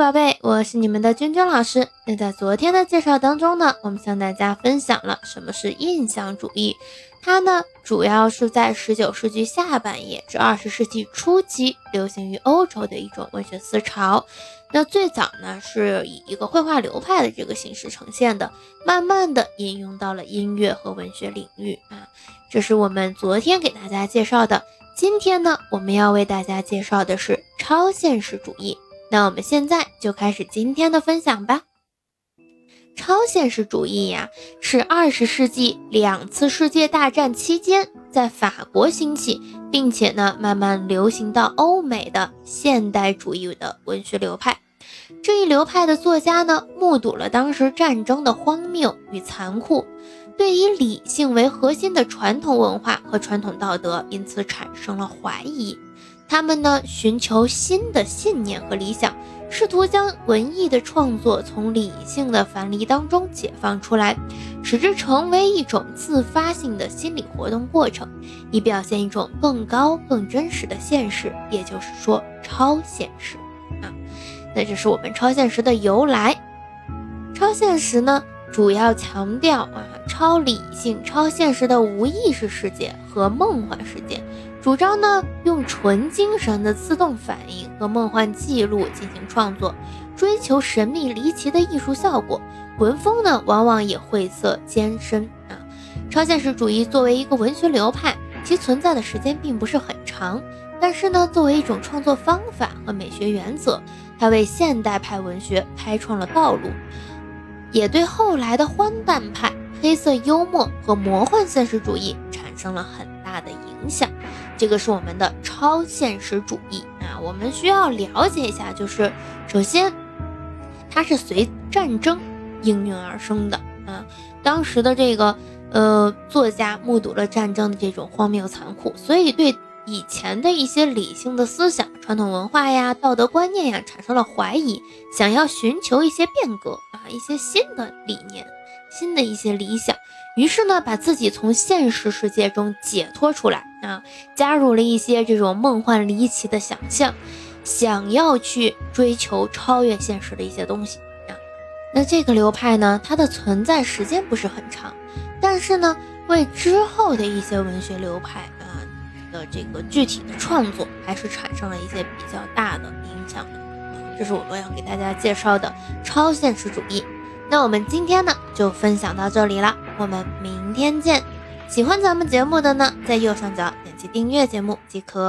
宝贝，我是你们的君君老师。那在昨天的介绍当中呢，我们向大家分享了什么是印象主义。它呢，主要是在十九世纪下半叶至二十世纪初期流行于欧洲的一种文学思潮。那最早呢，是以一个绘画流派的这个形式呈现的，慢慢的应用到了音乐和文学领域啊。这是我们昨天给大家介绍的。今天呢，我们要为大家介绍的是超现实主义。那我们现在就开始今天的分享吧。超现实主义呀，是二十世纪两次世界大战期间在法国兴起，并且呢慢慢流行到欧美的现代主义的文学流派。这一流派的作家呢，目睹了当时战争的荒谬与残酷，对以理性为核心的传统文化和传统道德，因此产生了怀疑。他们呢，寻求新的信念和理想，试图将文艺的创作从理性的樊篱当中解放出来，使之成为一种自发性的心理活动过程，以表现一种更高、更真实的现实，也就是说，超现实啊。那这是我们超现实的由来。超现实呢，主要强调啊，超理性、超现实的无意识世界和梦幻世界。主张呢，用纯精神的自动反应和梦幻记录进行创作，追求神秘离奇的艺术效果。文风呢，往往也晦涩艰深啊。超现实主义作为一个文学流派，其存在的时间并不是很长，但是呢，作为一种创作方法和美学原则，它为现代派文学开创了道路，也对后来的荒诞派、黑色幽默和魔幻现实主义产生了很大的影响。这个是我们的超现实主义啊，我们需要了解一下，就是首先，它是随战争应运而生的啊。当时的这个呃作家目睹了战争的这种荒谬残酷，所以对以前的一些理性的思想、传统文化呀、道德观念呀产生了怀疑，想要寻求一些变革啊，一些新的理念、新的一些理想。于是呢，把自己从现实世界中解脱出来啊，加入了一些这种梦幻离奇的想象，想要去追求超越现实的一些东西啊。那这个流派呢，它的存在时间不是很长，但是呢，为之后的一些文学流派啊的这个具体的创作，还是产生了一些比较大的影响的。这是我们要给大家介绍的超现实主义。那我们今天呢，就分享到这里了。我们明天见。喜欢咱们节目的呢，在右上角点击订阅节目即可。